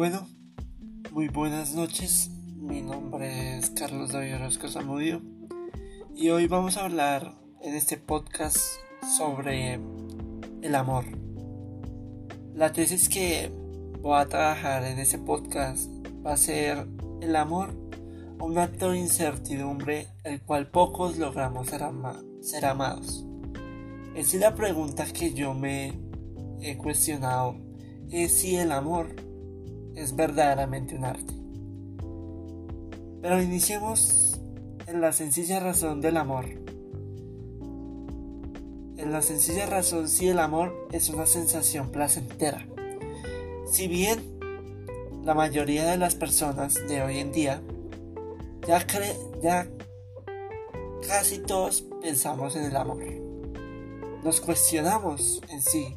Bueno, muy buenas noches. Mi nombre es Carlos David Orozco Zamudio y hoy vamos a hablar en este podcast sobre el amor. La tesis que voy a trabajar en este podcast va a ser el amor, un acto de incertidumbre el cual pocos logramos ser, ser amados. Es la pregunta que yo me he cuestionado es si el amor es verdaderamente un arte. Pero iniciemos en la sencilla razón del amor. En la sencilla razón si el amor es una sensación placentera. Si bien la mayoría de las personas de hoy en día ya, ya casi todos pensamos en el amor. Nos cuestionamos en sí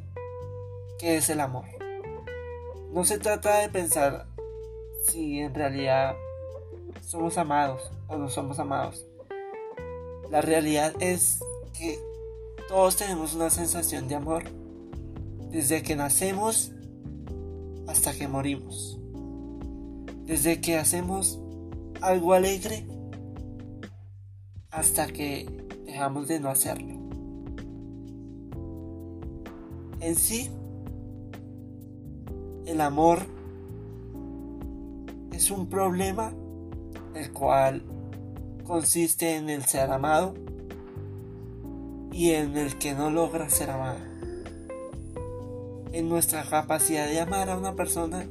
qué es el amor. No se trata de pensar si en realidad somos amados o no somos amados. La realidad es que todos tenemos una sensación de amor desde que nacemos hasta que morimos. Desde que hacemos algo alegre hasta que dejamos de no hacerlo. En sí, el amor es un problema el cual consiste en el ser amado y en el que no logra ser amado. En nuestra capacidad de amar a una persona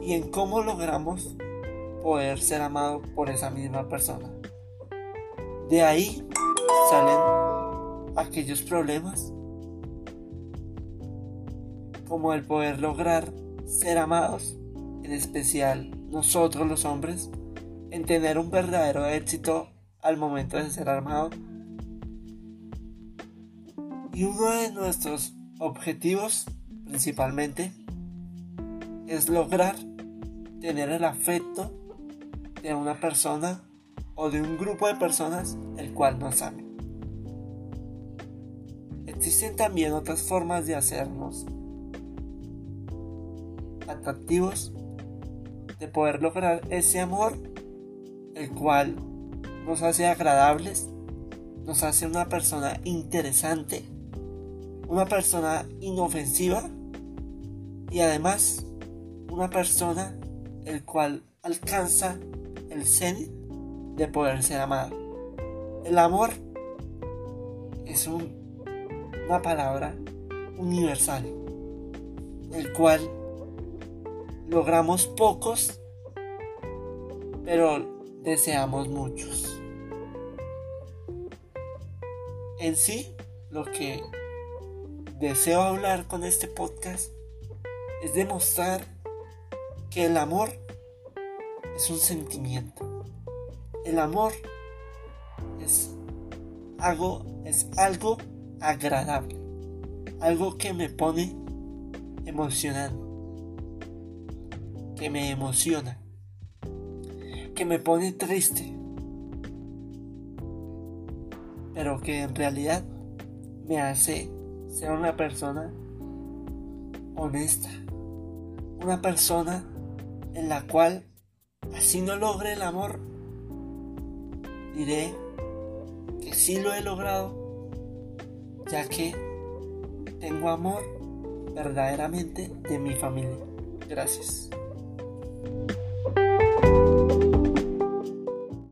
y en cómo logramos poder ser amado por esa misma persona. De ahí salen aquellos problemas como el poder lograr ser amados, en especial nosotros los hombres, en tener un verdadero éxito al momento de ser amado. Y uno de nuestros objetivos principalmente es lograr tener el afecto de una persona o de un grupo de personas el cual nos ame. Existen también otras formas de hacernos atractivos de poder lograr ese amor el cual nos hace agradables, nos hace una persona interesante, una persona inofensiva y además una persona el cual alcanza el cenit de poder ser amado. El amor es una palabra universal, el cual logramos pocos, pero deseamos muchos. En sí, lo que deseo hablar con este podcast es demostrar que el amor es un sentimiento. El amor es algo, es algo agradable, algo que me pone emocionado que me emociona, que me pone triste, pero que en realidad me hace ser una persona honesta, una persona en la cual, así no logre el amor, diré que sí lo he logrado, ya que tengo amor verdaderamente de mi familia. Gracias. you